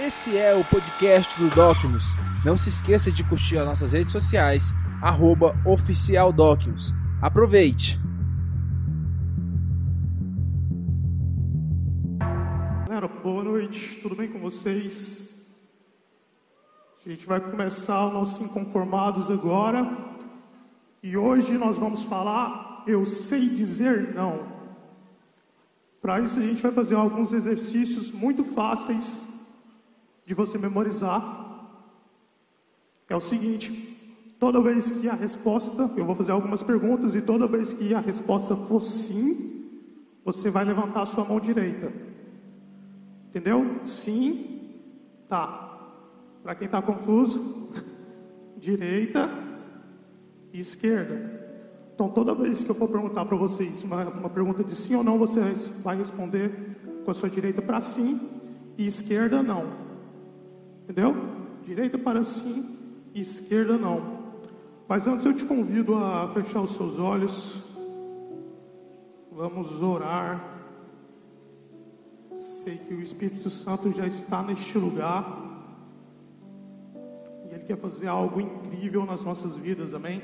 Esse é o podcast do Docmus. Não se esqueça de curtir as nossas redes sociais, arroba. Aproveite! Galera, boa noite, tudo bem com vocês? A gente vai começar o nosso Inconformados agora. E hoje nós vamos falar Eu sei dizer não. Para isso a gente vai fazer alguns exercícios muito fáceis de você memorizar. É o seguinte: toda vez que a resposta, eu vou fazer algumas perguntas e toda vez que a resposta for sim, você vai levantar a sua mão direita. Entendeu? Sim, tá. Para quem está confuso, direita e esquerda. Então, toda vez que eu for perguntar para vocês uma, uma pergunta de sim ou não, você vai responder com a sua direita para sim e esquerda não. Entendeu? Direita para sim esquerda não. Mas antes eu te convido a fechar os seus olhos. Vamos orar. Sei que o Espírito Santo já está neste lugar. E Ele quer fazer algo incrível nas nossas vidas, amém?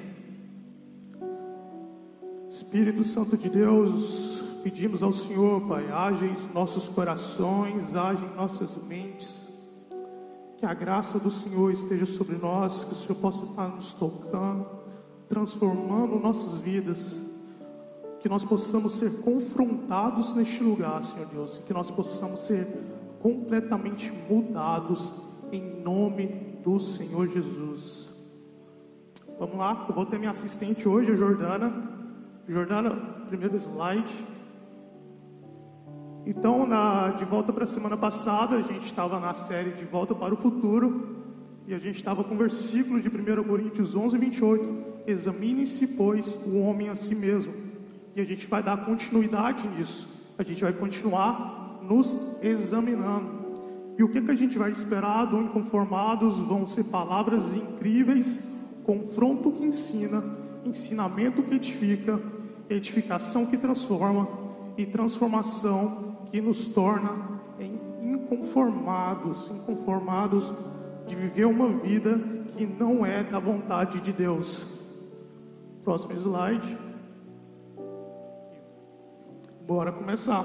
Espírito Santo de Deus, pedimos ao Senhor, Pai, age em nossos corações, age em nossas mentes. Que a graça do Senhor esteja sobre nós, que o Senhor possa estar nos tocando, transformando nossas vidas. Que nós possamos ser confrontados neste lugar, Senhor Deus, e que nós possamos ser completamente mudados em nome do Senhor Jesus. Vamos lá, eu vou ter minha assistente hoje, a Jordana. Jordana, primeiro slide. Então, na, de volta para a semana passada, a gente estava na série De Volta para o Futuro e a gente estava com o versículo de 1 Coríntios 11, 28. Examine-se, pois, o homem a si mesmo. E a gente vai dar continuidade nisso. A gente vai continuar nos examinando. E o que, que a gente vai esperar do Inconformados vão ser palavras incríveis, confronto que ensina, ensinamento que edifica, edificação que transforma e transformação que nos torna inconformados, inconformados de viver uma vida que não é da vontade de Deus. Próximo slide. Bora começar.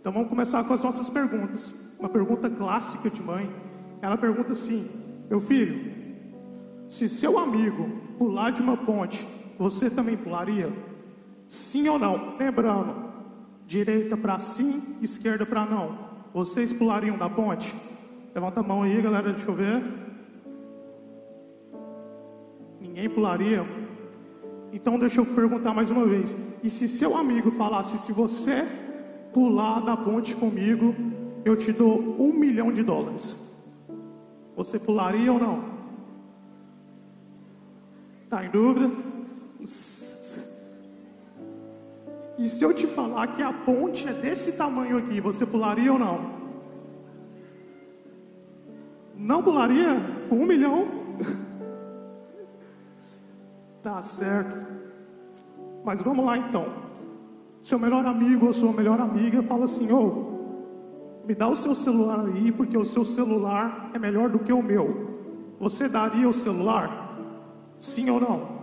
Então vamos começar com as nossas perguntas. Uma pergunta clássica de mãe. Ela pergunta assim: Meu filho, se seu amigo pular de uma ponte, você também pularia? Sim ou não? Lembrando, direita para sim, esquerda para não. Vocês pulariam da ponte? Levanta a mão aí, galera, deixa eu ver. Ninguém pularia? Então deixa eu perguntar mais uma vez. E se seu amigo falasse, se você pular da ponte comigo, eu te dou um milhão de dólares. Você pularia ou não? Tá em dúvida? E se eu te falar que a ponte é desse tamanho aqui, você pularia ou não? Não pularia? Com um milhão? tá certo. Mas vamos lá então. Seu melhor amigo ou sua melhor amiga fala assim: Ô, me dá o seu celular aí, porque o seu celular é melhor do que o meu. Você daria o celular? Sim ou não?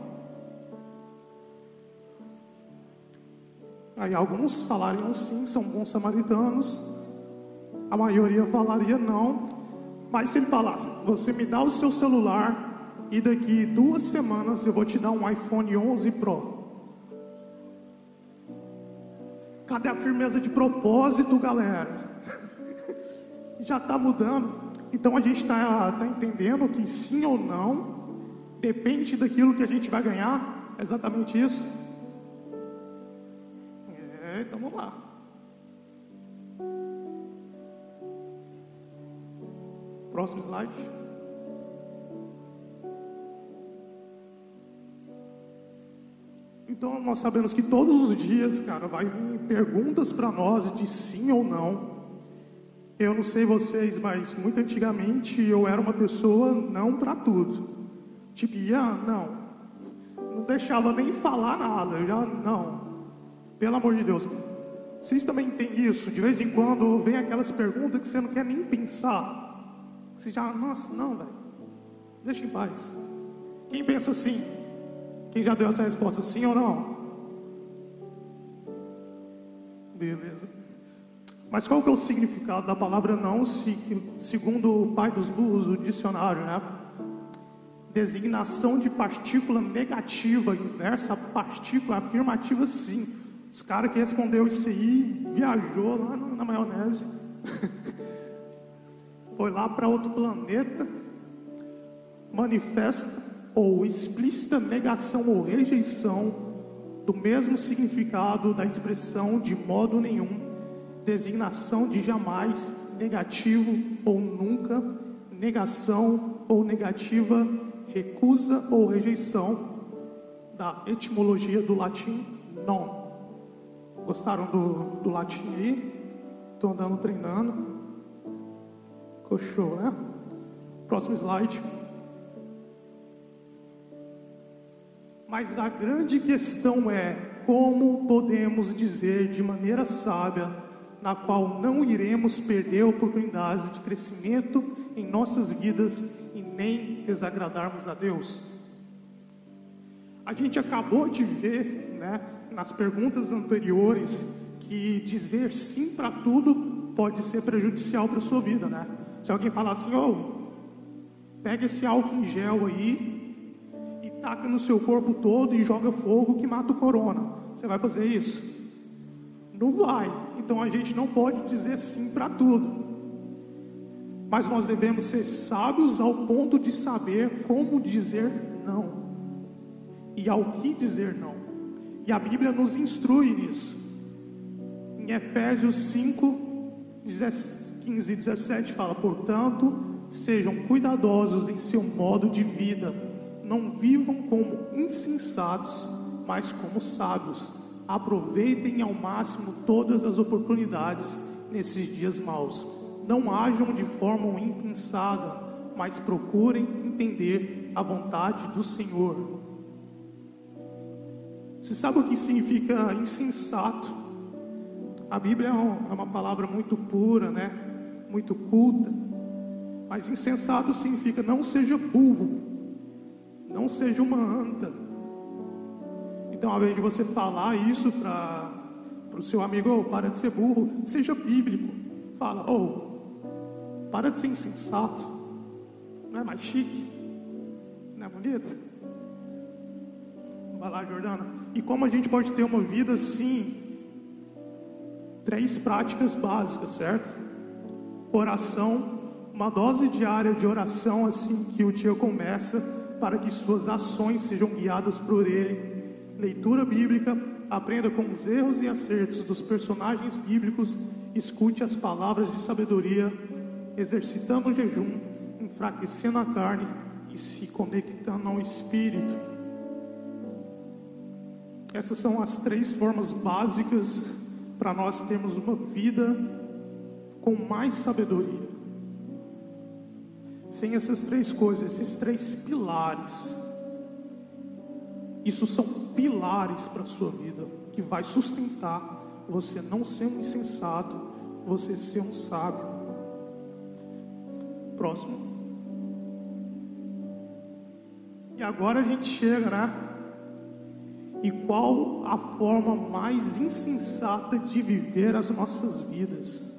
Aí alguns falariam sim, são bons samaritanos. A maioria falaria não. Mas se ele falasse, você me dá o seu celular e daqui duas semanas eu vou te dar um iPhone 11 Pro. Cadê a firmeza de propósito, galera? Já está mudando. Então a gente está tá entendendo que sim ou não depende daquilo que a gente vai ganhar. É exatamente isso. Lá. Próximo slide. Então nós sabemos que todos os dias, cara, vai vir perguntas para nós de sim ou não. Eu não sei vocês, mas muito antigamente eu era uma pessoa não para tudo. Tipo, ia, não. Não deixava nem falar nada. Eu já, não. Pelo amor de Deus. Vocês também têm isso? De vez em quando vem aquelas perguntas que você não quer nem pensar. você já, nossa, não, velho, deixa em paz. Quem pensa assim? Quem já deu essa resposta, sim ou não? Beleza. Mas qual que é o significado da palavra não, segundo o pai dos burros, o dicionário, né? Designação de partícula negativa, inversa partícula afirmativa, sim. Os caras que respondeu isso aí, viajou lá na maionese, foi lá para outro planeta, manifesta ou explícita negação ou rejeição do mesmo significado da expressão de modo nenhum designação de jamais, negativo ou nunca, negação ou negativa, recusa ou rejeição, da etimologia do latim non. Gostaram do, do latim aí? Estão andando treinando? Ficou show, né? Próximo slide. Mas a grande questão é como podemos dizer de maneira sábia na qual não iremos perder oportunidades de crescimento em nossas vidas e nem desagradarmos a Deus. A gente acabou de ver, né, nas perguntas anteriores, que dizer sim para tudo pode ser prejudicial para sua vida, né? Se alguém falar assim, ô, oh, pega esse álcool em gel aí e taca no seu corpo todo e joga fogo que mata o corona. Você vai fazer isso? Não vai. Então a gente não pode dizer sim para tudo. Mas nós devemos ser sábios ao ponto de saber como dizer não e ao que dizer não. E a Bíblia nos instrui nisso. Em Efésios 5, 15 e 17 fala: Portanto, sejam cuidadosos em seu modo de vida, não vivam como insensatos, mas como sábios aproveitem ao máximo todas as oportunidades nesses dias maus. Não ajam de forma impensada, mas procurem entender a vontade do Senhor. Você sabe o que significa insensato? A Bíblia é, é uma palavra muito pura, né? Muito culta. Mas insensato significa não seja burro, não seja uma anta, então, ao invés de você falar isso para o seu amigo, oh, para de ser burro, seja bíblico. Fala, oh, para de ser insensato. Não é mais chique? Não é bonito? Vai lá, Jordana. E como a gente pode ter uma vida assim? Três práticas básicas, certo? Oração, uma dose diária de oração assim que o dia começa, para que suas ações sejam guiadas por Ele leitura bíblica, aprenda com os erros e acertos dos personagens bíblicos, escute as palavras de sabedoria, exercitando o jejum, enfraquecendo a carne e se conectando ao espírito. Essas são as três formas básicas para nós termos uma vida com mais sabedoria. Sem essas três coisas, esses três pilares, isso são pilares para a sua vida que vai sustentar você não ser um insensato, você ser um sábio. Próximo. E agora a gente chega, né? E qual a forma mais insensata de viver as nossas vidas?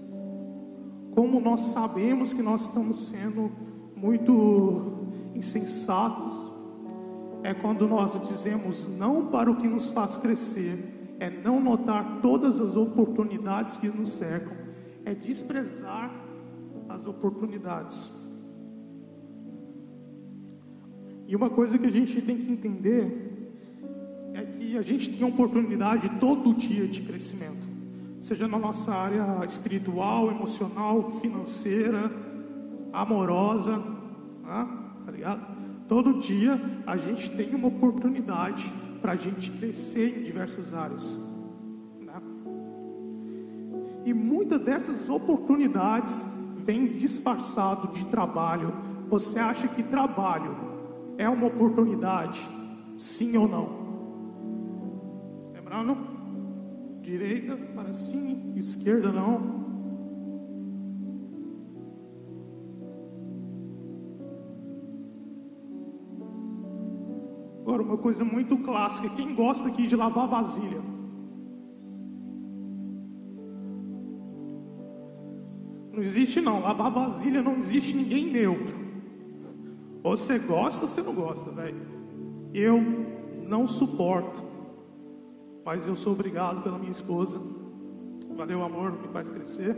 Como nós sabemos que nós estamos sendo muito insensatos, é quando nós dizemos não para o que nos faz crescer, é não notar todas as oportunidades que nos cercam, é desprezar as oportunidades. E uma coisa que a gente tem que entender que a gente tem oportunidade todo dia de crescimento, seja na nossa área espiritual, emocional, financeira, amorosa, né? tá ligado? Todo dia a gente tem uma oportunidade para a gente crescer em diversas áreas. Né? E muitas dessas oportunidades vêm disfarçado de trabalho. Você acha que trabalho é uma oportunidade? Sim ou não? Para não, direita, para sim, esquerda não. Agora, uma coisa muito clássica: quem gosta aqui de lavar vasilha? Não existe, não. Lavar vasilha não existe ninguém neutro. Você gosta ou você não gosta, velho. Eu não suporto mas eu sou obrigado pela minha esposa. Valeu, amor, me faz crescer.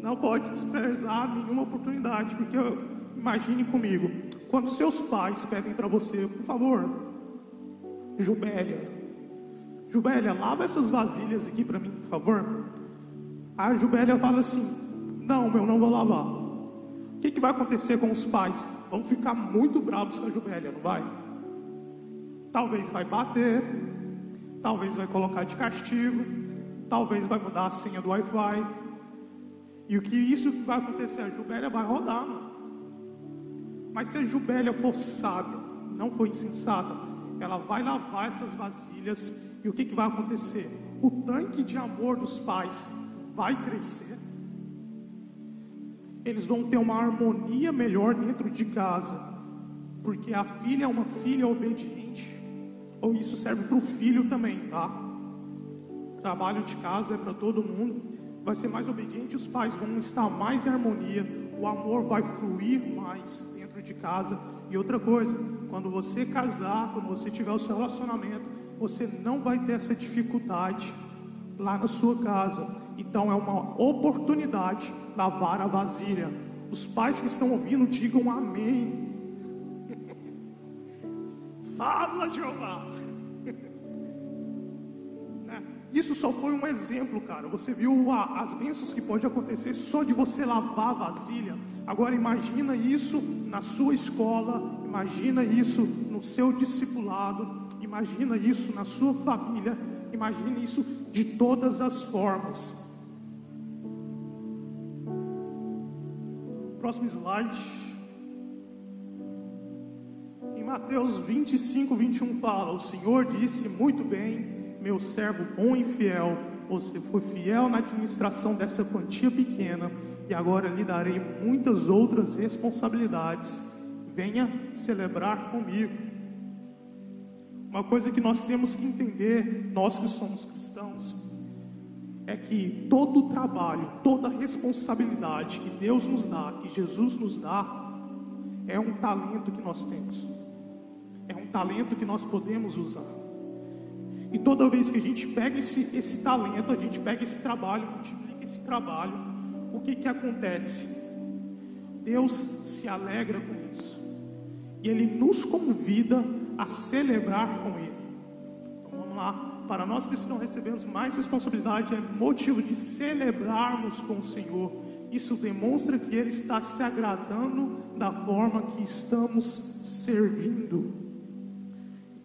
Não pode desprezar nenhuma oportunidade, porque eu, imagine comigo, quando seus pais pedem para você, por favor, Jubélia, Jubélia, lava essas vasilhas aqui para mim, por favor. A Jubélia fala assim: Não, meu, não vou lavar. O que, que vai acontecer com os pais? Vão ficar muito bravos com a Jubélia, não vai? Talvez vai bater, talvez vai colocar de castigo, talvez vai mudar a senha do Wi-Fi. E o que isso vai acontecer? A Jubélia vai rodar. Mas se a Jubélia for sábia, não for insensata, ela vai lavar essas vasilhas e o que, que vai acontecer? O tanque de amor dos pais vai crescer. Eles vão ter uma harmonia melhor dentro de casa, porque a filha é uma filha obediente. Ou isso serve para o filho também, tá? Trabalho de casa é para todo mundo. Vai ser mais obediente, os pais vão estar mais em harmonia, o amor vai fluir mais dentro de casa. E outra coisa, quando você casar, quando você tiver o seu relacionamento, você não vai ter essa dificuldade lá na sua casa. Então é uma oportunidade lavar a vasilha. Os pais que estão ouvindo, digam amém. Fala, Jeová. Isso só foi um exemplo, cara. Você viu as bênçãos que pode acontecer só de você lavar a vasilha. Agora imagina isso na sua escola, imagina isso no seu discipulado, imagina isso na sua família, imagine isso de todas as formas. Próximo slide. Mateus 25, 21 fala: O Senhor disse muito bem, meu servo bom e fiel, você foi fiel na administração dessa quantia pequena, e agora lhe darei muitas outras responsabilidades. Venha celebrar comigo. Uma coisa que nós temos que entender, nós que somos cristãos, é que todo o trabalho, toda a responsabilidade que Deus nos dá, que Jesus nos dá, é um talento que nós temos, talento que nós podemos usar. E toda vez que a gente pega esse, esse talento, a gente pega esse trabalho, multiplica esse trabalho, o que, que acontece? Deus se alegra com isso, e Ele nos convida a celebrar com Ele. Então vamos lá. Para nós cristãos recebemos mais responsabilidade, é motivo de celebrarmos com o Senhor. Isso demonstra que Ele está se agradando da forma que estamos servindo.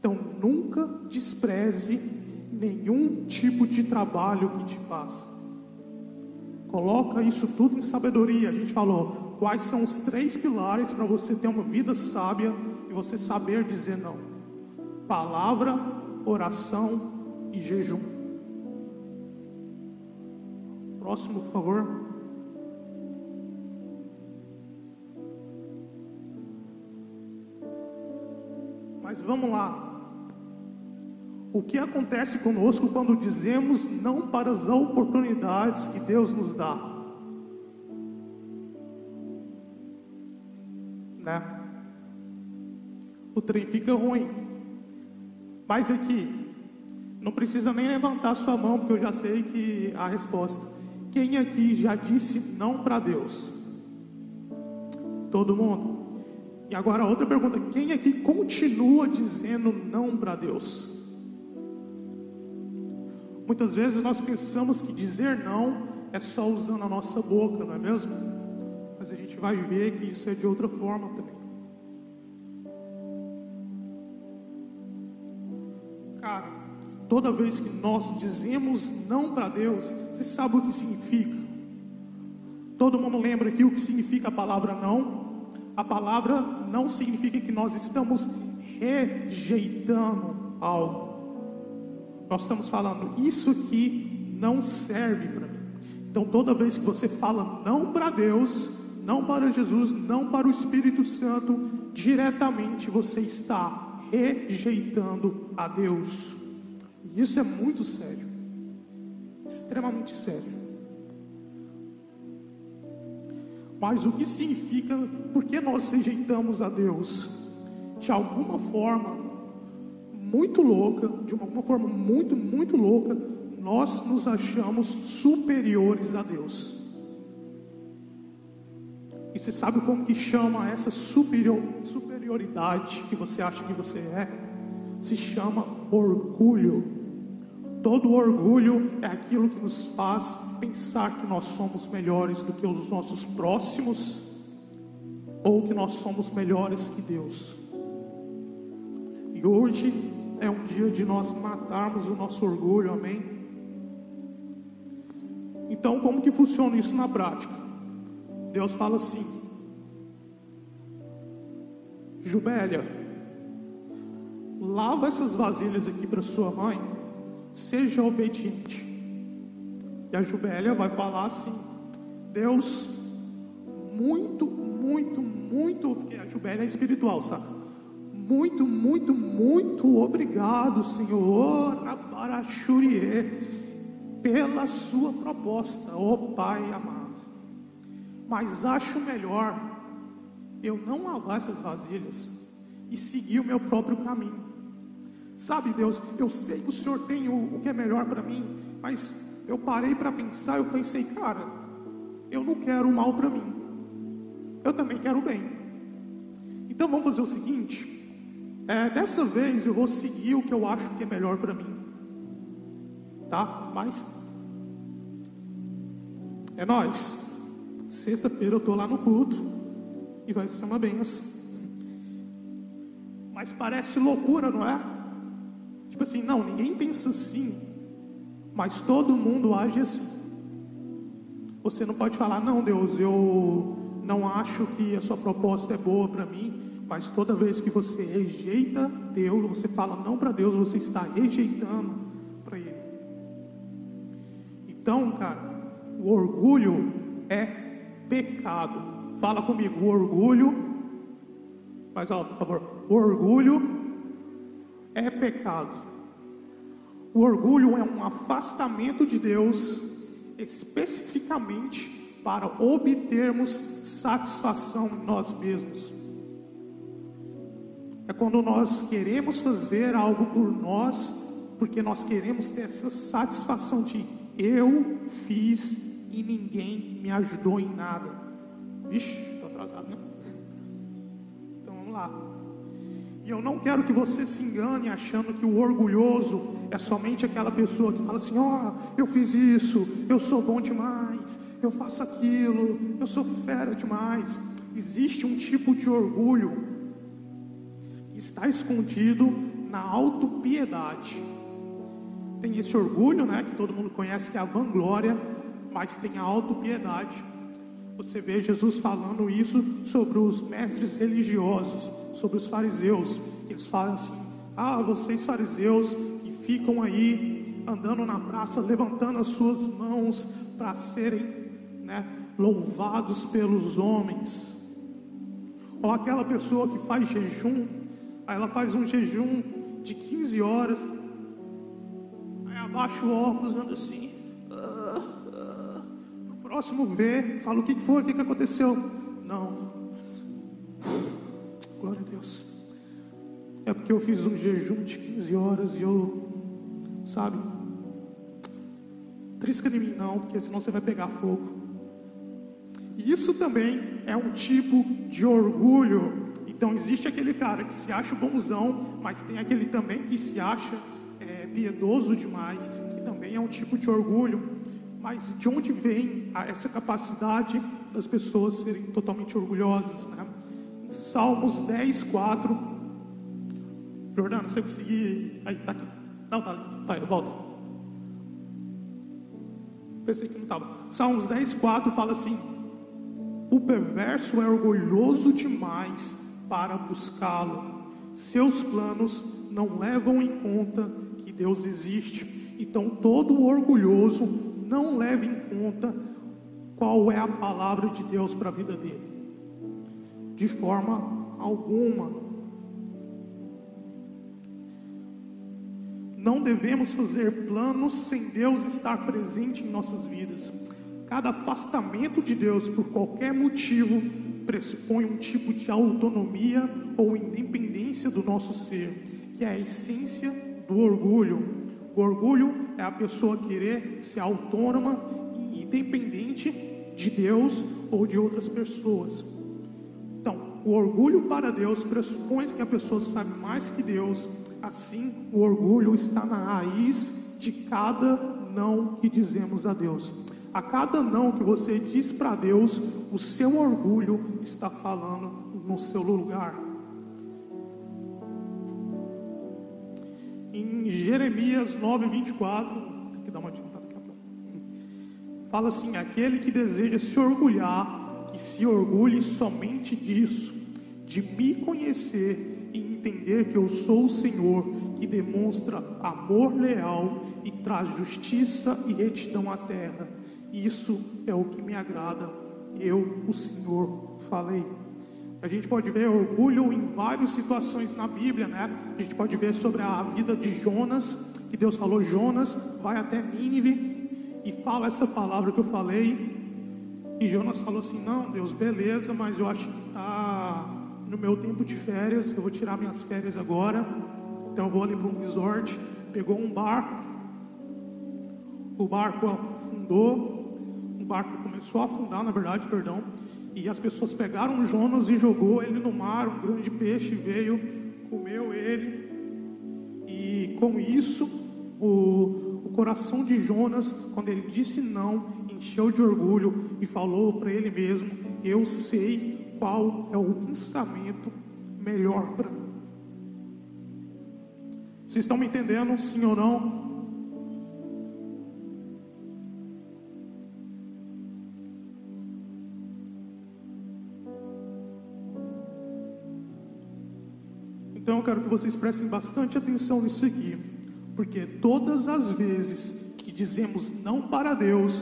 Então nunca despreze nenhum tipo de trabalho que te passa. Coloca isso tudo em sabedoria. A gente falou quais são os três pilares para você ter uma vida sábia e você saber dizer não. Palavra, oração e jejum. Próximo, por favor. Mas vamos lá. O que acontece conosco quando dizemos não para as oportunidades que Deus nos dá? Né? o trem fica ruim. Mas aqui, não precisa nem levantar sua mão, porque eu já sei que a resposta. Quem aqui já disse não para Deus? Todo mundo? E agora outra pergunta: quem aqui continua dizendo não para Deus? Muitas vezes nós pensamos que dizer não é só usando a nossa boca, não é mesmo? Mas a gente vai ver que isso é de outra forma também. Toda vez que nós dizemos não para Deus, você sabe o que significa? Todo mundo lembra aqui o que significa a palavra não? A palavra não significa que nós estamos rejeitando algo. Nós estamos falando, isso aqui não serve para mim. Então, toda vez que você fala não para Deus, não para Jesus, não para o Espírito Santo, diretamente você está rejeitando a Deus. E isso é muito sério, extremamente sério. Mas o que significa, por que nós rejeitamos a Deus? De alguma forma, muito louca, de uma forma muito, muito louca, nós nos achamos superiores a Deus. E você sabe como que chama essa superior, superioridade que você acha que você é? Se chama orgulho. Todo orgulho é aquilo que nos faz pensar que nós somos melhores do que os nossos próximos ou que nós somos melhores que Deus. E hoje é um dia de nós matarmos o nosso orgulho, amém? Então, como que funciona isso na prática? Deus fala assim: Jubélia, lava essas vasilhas aqui para sua mãe, seja obediente. E a Jubélia vai falar assim: Deus, muito, muito, muito, porque a Jubélia é espiritual, sabe? Muito, muito, muito obrigado, Senhor, pela sua proposta, ó oh, Pai amado. Mas acho melhor eu não lavar essas vasilhas e seguir o meu próprio caminho. Sabe, Deus, eu sei que o Senhor tem o, o que é melhor para mim, mas eu parei para pensar, eu pensei, cara, eu não quero o mal para mim, eu também quero o bem. Então vamos fazer o seguinte: é, dessa vez eu vou seguir o que eu acho que é melhor para mim, tá? Mas é nós. Sexta-feira eu tô lá no culto e vai ser uma benção. Mas parece loucura, não é? Tipo assim, não, ninguém pensa assim, mas todo mundo age assim. Você não pode falar, não, Deus, eu não acho que a sua proposta é boa para mim, mas toda vez que você rejeita Deus, você fala não para Deus, você está rejeitando para Ele. Então, cara, o orgulho é pecado. Fala comigo, o orgulho, mais alto, por favor. O orgulho é pecado. O orgulho é um afastamento de Deus, especificamente para obtermos satisfação nós mesmos. É quando nós queremos fazer algo por nós, porque nós queremos ter essa satisfação de eu fiz e ninguém me ajudou em nada. Vixe, estou atrasado, né? Então vamos lá. E eu não quero que você se engane achando que o orgulhoso é somente aquela pessoa que fala assim: ó, oh, eu fiz isso, eu sou bom demais, eu faço aquilo, eu sou fera demais. Existe um tipo de orgulho está escondido na autopiedade. Tem esse orgulho, né, que todo mundo conhece que é a vanglória, mas tem a autopiedade. Você vê Jesus falando isso sobre os mestres religiosos, sobre os fariseus. Eles falam assim: Ah, vocês fariseus que ficam aí andando na praça, levantando as suas mãos para serem né, louvados pelos homens. Ou aquela pessoa que faz jejum, aí ela faz um jejum de 15 horas, aí abaixa o óculos, anda assim próximo vê, fala o que foi, o que aconteceu. Não. Glória a Deus. É porque eu fiz um jejum de 15 horas e eu, sabe, trisca de mim não, porque senão você vai pegar fogo. E isso também é um tipo de orgulho. Então existe aquele cara que se acha bonzão, mas tem aquele também que se acha é, piedoso demais, que também é um tipo de orgulho. Mas de onde vem essa capacidade das pessoas serem totalmente orgulhosas? Né? Salmos 10, 4. Jordano, você conseguir. Aí, tá aqui. Não, tá, tá, volto. Pensei que não estava. Salmos 10, 4 fala assim: O perverso é orgulhoso demais para buscá-lo. Seus planos não levam em conta que Deus existe. Então, todo orgulhoso não leva em conta qual é a palavra de Deus para a vida dele. De forma alguma. Não devemos fazer planos sem Deus estar presente em nossas vidas. Cada afastamento de Deus por qualquer motivo pressupõe um tipo de autonomia ou independência do nosso ser, que é a essência do orgulho. O orgulho é a pessoa querer ser autônoma e independente de Deus ou de outras pessoas. Então, o orgulho para Deus pressupõe que a pessoa sabe mais que Deus. Assim, o orgulho está na raiz de cada não que dizemos a Deus. A cada não que você diz para Deus, o seu orgulho está falando no seu lugar. Em Jeremias 9, 24, tem que dar uma adiantada aqui, fala assim: aquele que deseja se orgulhar, que se orgulhe somente disso, de me conhecer e entender que eu sou o Senhor, que demonstra amor leal e traz justiça e retidão à terra isso é o que me agrada. Eu, o Senhor, falei. A gente pode ver orgulho em várias situações na Bíblia, né? A gente pode ver sobre a vida de Jonas, que Deus falou: Jonas, vai até Nínive e fala essa palavra que eu falei. E Jonas falou assim: Não, Deus, beleza, mas eu acho que está no meu tempo de férias, eu vou tirar minhas férias agora. Então eu vou ali para um resort. Pegou um barco, o barco afundou, barco começou a afundar, na verdade, perdão, e as pessoas pegaram Jonas e jogou ele no mar, um grande peixe veio, comeu ele, e com isso o, o coração de Jonas, quando ele disse não, encheu de orgulho e falou para ele mesmo: Eu sei qual é o pensamento melhor para mim. Vocês estão me entendendo, sim ou não? Vocês prestem bastante atenção nisso aqui, porque todas as vezes que dizemos não para Deus,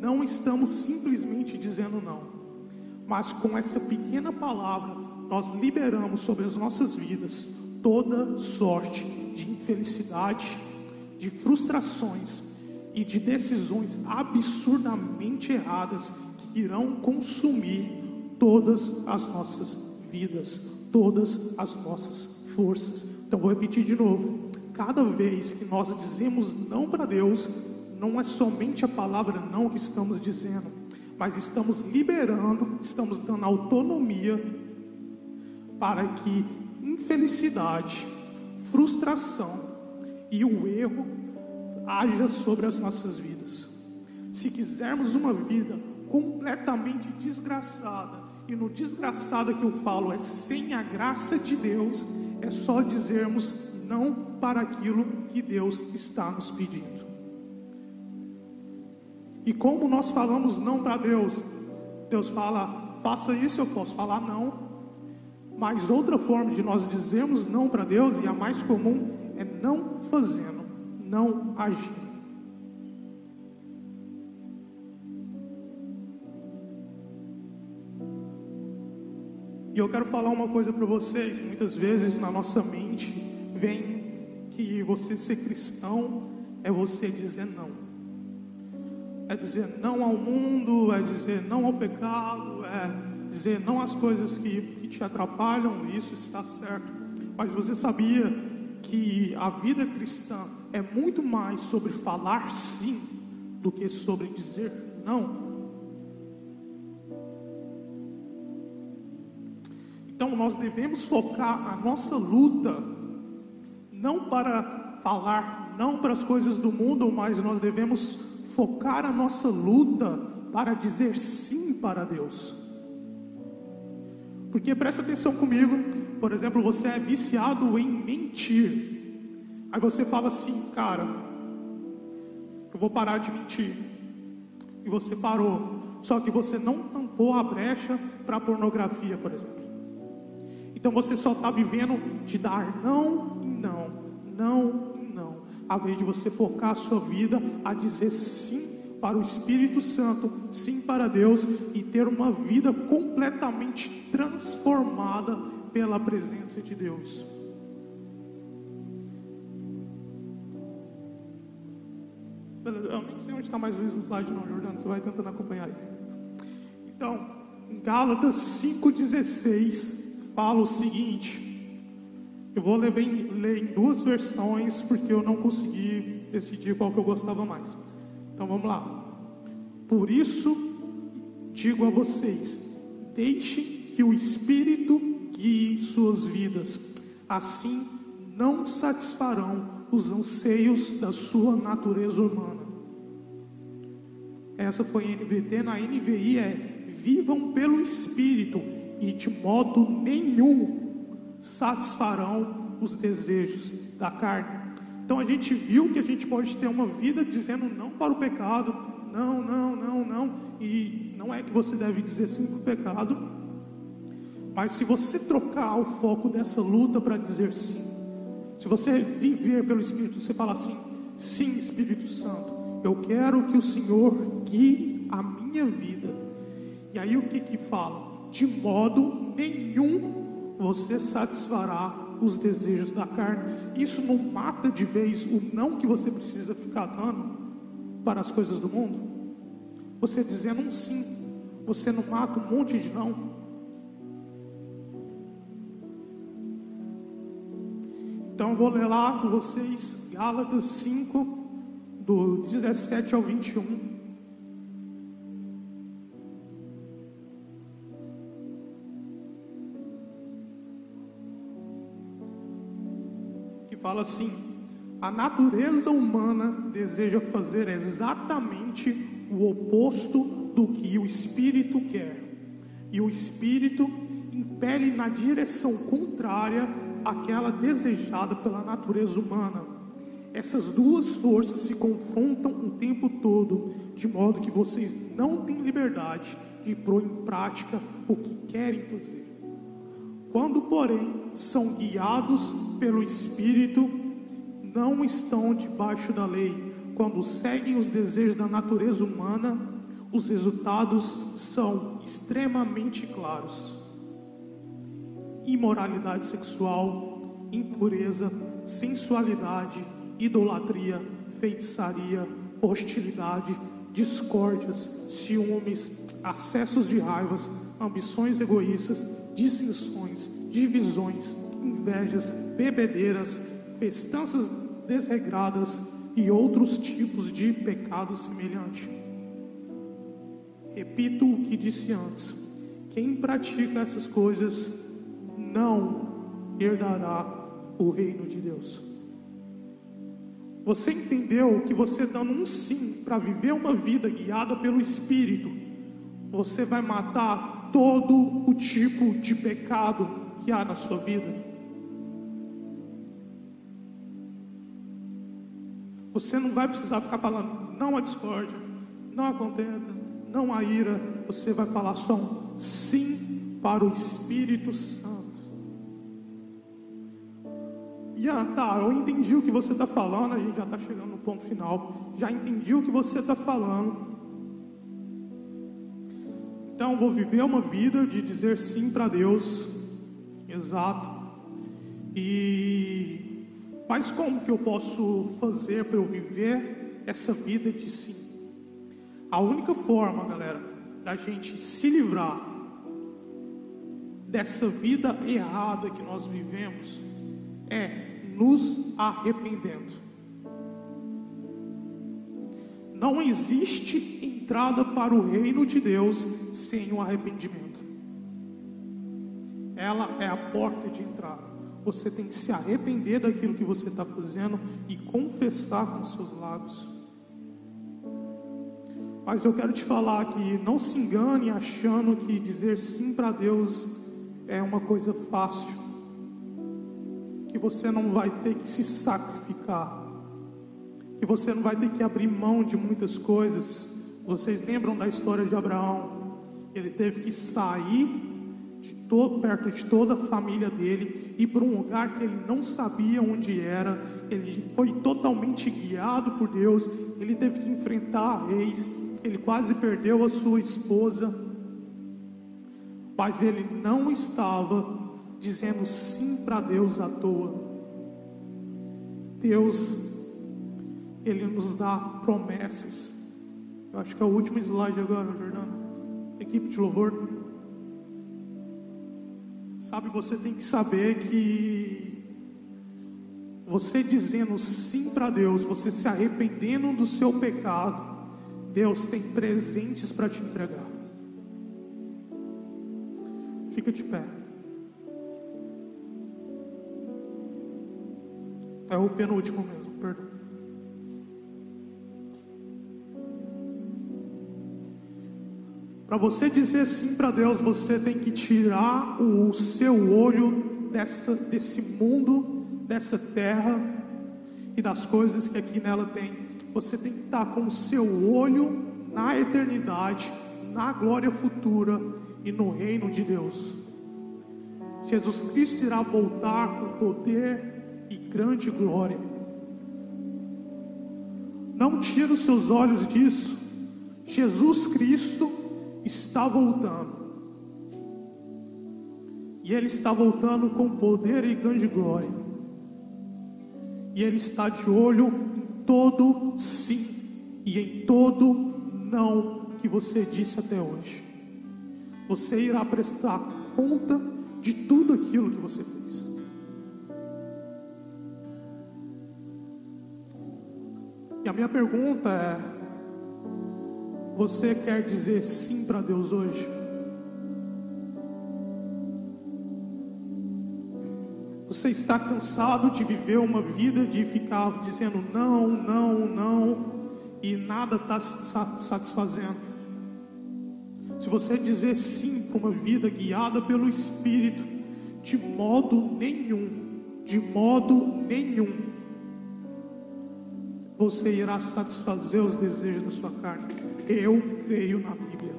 não estamos simplesmente dizendo não, mas com essa pequena palavra nós liberamos sobre as nossas vidas toda sorte de infelicidade, de frustrações e de decisões absurdamente erradas que irão consumir todas as nossas vidas todas as nossas forças. Então vou repetir de novo. Cada vez que nós dizemos não para Deus, não é somente a palavra não que estamos dizendo, mas estamos liberando, estamos dando autonomia para que infelicidade, frustração e o erro haja sobre as nossas vidas. Se quisermos uma vida completamente desgraçada, e no desgraçado que eu falo é sem a graça de Deus, é só dizermos não para aquilo que Deus está nos pedindo. E como nós falamos não para Deus, Deus fala, faça isso, eu posso falar não. Mas outra forma de nós dizermos não para Deus, e a mais comum, é não fazendo, não agindo. E eu quero falar uma coisa para vocês. Muitas vezes na nossa mente vem que você ser cristão é você dizer não. É dizer não ao mundo, é dizer não ao pecado, é dizer não às coisas que, que te atrapalham, isso está certo. Mas você sabia que a vida cristã é muito mais sobre falar sim do que sobre dizer não? Então nós devemos focar a nossa luta não para falar não para as coisas do mundo, mas nós devemos focar a nossa luta para dizer sim para Deus. Porque presta atenção comigo, por exemplo, você é viciado em mentir. Aí você fala assim, cara, eu vou parar de mentir. E você parou. Só que você não tampou a brecha para a pornografia, por exemplo. Então você só está vivendo de dar não e não, não e não, ao invés de você focar a sua vida a dizer sim para o Espírito Santo, sim para Deus e ter uma vida completamente transformada pela presença de Deus. Eu nem sei onde está mais o slide, não, Jordano. Você vai tentando acompanhar aí. Então, Gálatas 5,16 fala o seguinte. Eu vou ler em, ler em duas versões porque eu não consegui decidir qual que eu gostava mais. Então vamos lá. Por isso digo a vocês: deixe que o Espírito guie suas vidas. Assim não satisfarão os anseios da sua natureza humana. Essa foi a NVT, na NVI é vivam pelo Espírito e de modo nenhum satisfarão os desejos da carne. Então a gente viu que a gente pode ter uma vida dizendo não para o pecado, não, não, não, não, e não é que você deve dizer sim para o pecado, mas se você trocar o foco dessa luta para dizer sim, se você viver pelo Espírito, você fala assim: sim, Espírito Santo, eu quero que o Senhor guie a minha vida. E aí o que que fala? De modo nenhum você satisfará os desejos da carne. Isso não mata de vez o não que você precisa ficar dando para as coisas do mundo. Você dizendo um sim, você não mata um monte de não. Então eu vou ler lá com vocês Gálatas 5, do 17 ao 21. Fala assim: a natureza humana deseja fazer exatamente o oposto do que o espírito quer, e o espírito impele na direção contrária àquela desejada pela natureza humana. Essas duas forças se confrontam o tempo todo, de modo que vocês não têm liberdade de pôr em prática o que querem fazer. Quando, porém, são guiados pelo Espírito, não estão debaixo da lei. Quando seguem os desejos da natureza humana, os resultados são extremamente claros: imoralidade sexual, impureza, sensualidade, idolatria, feitiçaria, hostilidade, discórdias, ciúmes, acessos de raivas, ambições egoístas dissensões, divisões, invejas, bebedeiras, festanças desregradas e outros tipos de pecados semelhantes. Repito o que disse antes: quem pratica essas coisas não herdará o reino de Deus. Você entendeu que você dando um sim para viver uma vida guiada pelo Espírito, você vai matar todo o tipo de pecado que há na sua vida. Você não vai precisar ficar falando, não há discórdia, não há contenta, não há ira. Você vai falar só um sim para o Espírito Santo. E ah, tá, eu entendi o que você está falando, a gente já está chegando no ponto final. Já entendi o que você está falando. Então vou viver uma vida de dizer sim para Deus, exato. E mas como que eu posso fazer para eu viver essa vida de sim? A única forma, galera, da gente se livrar dessa vida errada que nós vivemos é nos arrependendo. Não existe entrada para o reino de Deus sem o arrependimento. Ela é a porta de entrada. Você tem que se arrepender daquilo que você está fazendo e confessar com seus lábios. Mas eu quero te falar que não se engane achando que dizer sim para Deus é uma coisa fácil, que você não vai ter que se sacrificar que você não vai ter que abrir mão de muitas coisas. Vocês lembram da história de Abraão? Ele teve que sair de todo, perto de toda a família dele, ir para um lugar que ele não sabia onde era, ele foi totalmente guiado por Deus, ele teve que enfrentar reis, ele quase perdeu a sua esposa, mas ele não estava dizendo sim para Deus à toa. Deus, Ele nos dá promessas. Eu acho que é o último slide agora, Fernando. Equipe de louvor. Sabe, você tem que saber que você dizendo sim para Deus, você se arrependendo do seu pecado, Deus tem presentes para te entregar. Fica de pé. É o penúltimo mesmo, Para você dizer sim para Deus, você tem que tirar o seu olho dessa, desse mundo, dessa terra e das coisas que aqui nela tem. Você tem que estar com o seu olho na eternidade, na glória futura e no reino de Deus. Jesus Cristo irá voltar com poder e grande glória. Não tira os seus olhos disso. Jesus Cristo está voltando. E Ele está voltando com poder e grande glória. E Ele está de olho em todo sim e em todo não que você disse até hoje. Você irá prestar conta de tudo aquilo que você fez. E a minha pergunta é: você quer dizer sim para Deus hoje? Você está cansado de viver uma vida de ficar dizendo não, não, não e nada está se satisfazendo? Se você dizer sim para uma vida guiada pelo Espírito, de modo nenhum, de modo nenhum, você irá satisfazer os desejos da sua carne. Eu creio na Bíblia.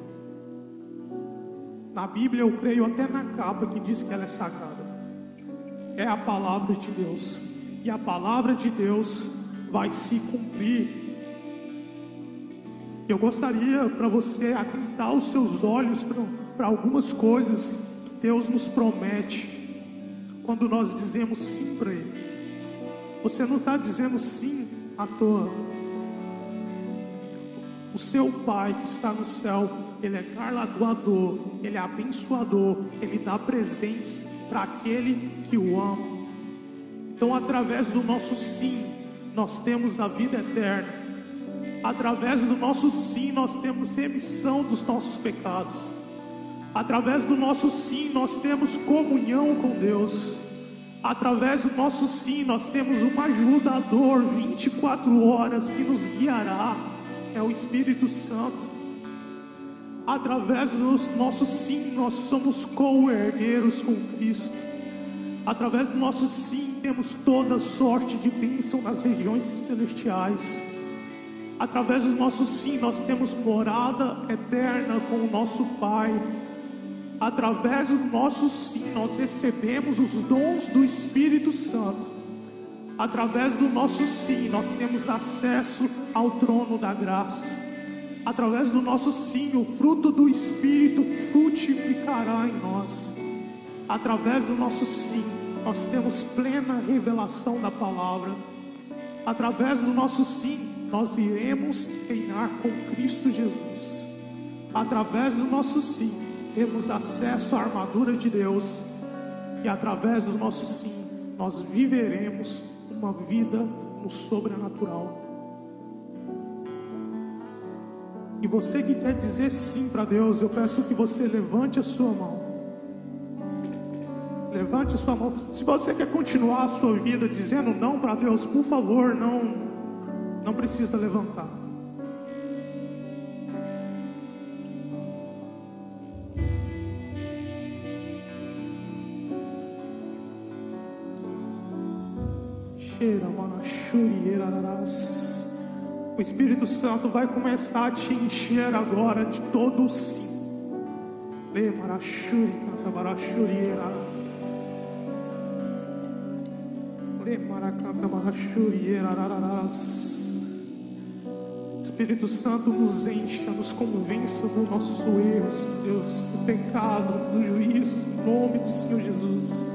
Na Bíblia eu creio até na capa que diz que ela é sagrada. É a palavra de Deus. E a palavra de Deus vai se cumprir. Eu gostaria para você atentar os seus olhos para algumas coisas que Deus nos promete quando nós dizemos sim para Ele. Você não está dizendo sim à toa. O seu Pai que está no céu, Ele é galardoador, Ele é abençoador, Ele dá presentes para aquele que o ama. Então, através do nosso sim, nós temos a vida eterna. Através do nosso sim, nós temos remissão dos nossos pecados. Através do nosso sim, nós temos comunhão com Deus. Através do nosso sim, nós temos um ajudador 24 horas que nos guiará, é o Espírito Santo. Através do nosso sim, nós somos co-herdeiros com Cristo. Através do nosso sim, temos toda sorte de bênção nas regiões celestiais. Através do nosso sim, nós temos morada eterna com o nosso Pai através do nosso sim, nós recebemos os dons do Espírito Santo. Através do nosso sim, nós temos acesso ao trono da graça. Através do nosso sim, o fruto do Espírito frutificará em nós. Através do nosso sim, nós temos plena revelação da palavra. Através do nosso sim, nós iremos reinar com Cristo Jesus. Através do nosso sim, temos acesso à armadura de Deus e através do nosso sim, nós viveremos uma vida no sobrenatural. E você que quer dizer sim para Deus, eu peço que você levante a sua mão. Levante a sua mão. Se você quer continuar a sua vida dizendo não para Deus, por favor, não não precisa levantar. O Espírito Santo vai começar a te encher agora de todo o sim. Le marachuri canta barachuriera. Le maracanta barachuriera. Espírito Santo nos encha, nos convença do nosso erro, Deus, do pecado, do juízo, em nome do Senhor Jesus.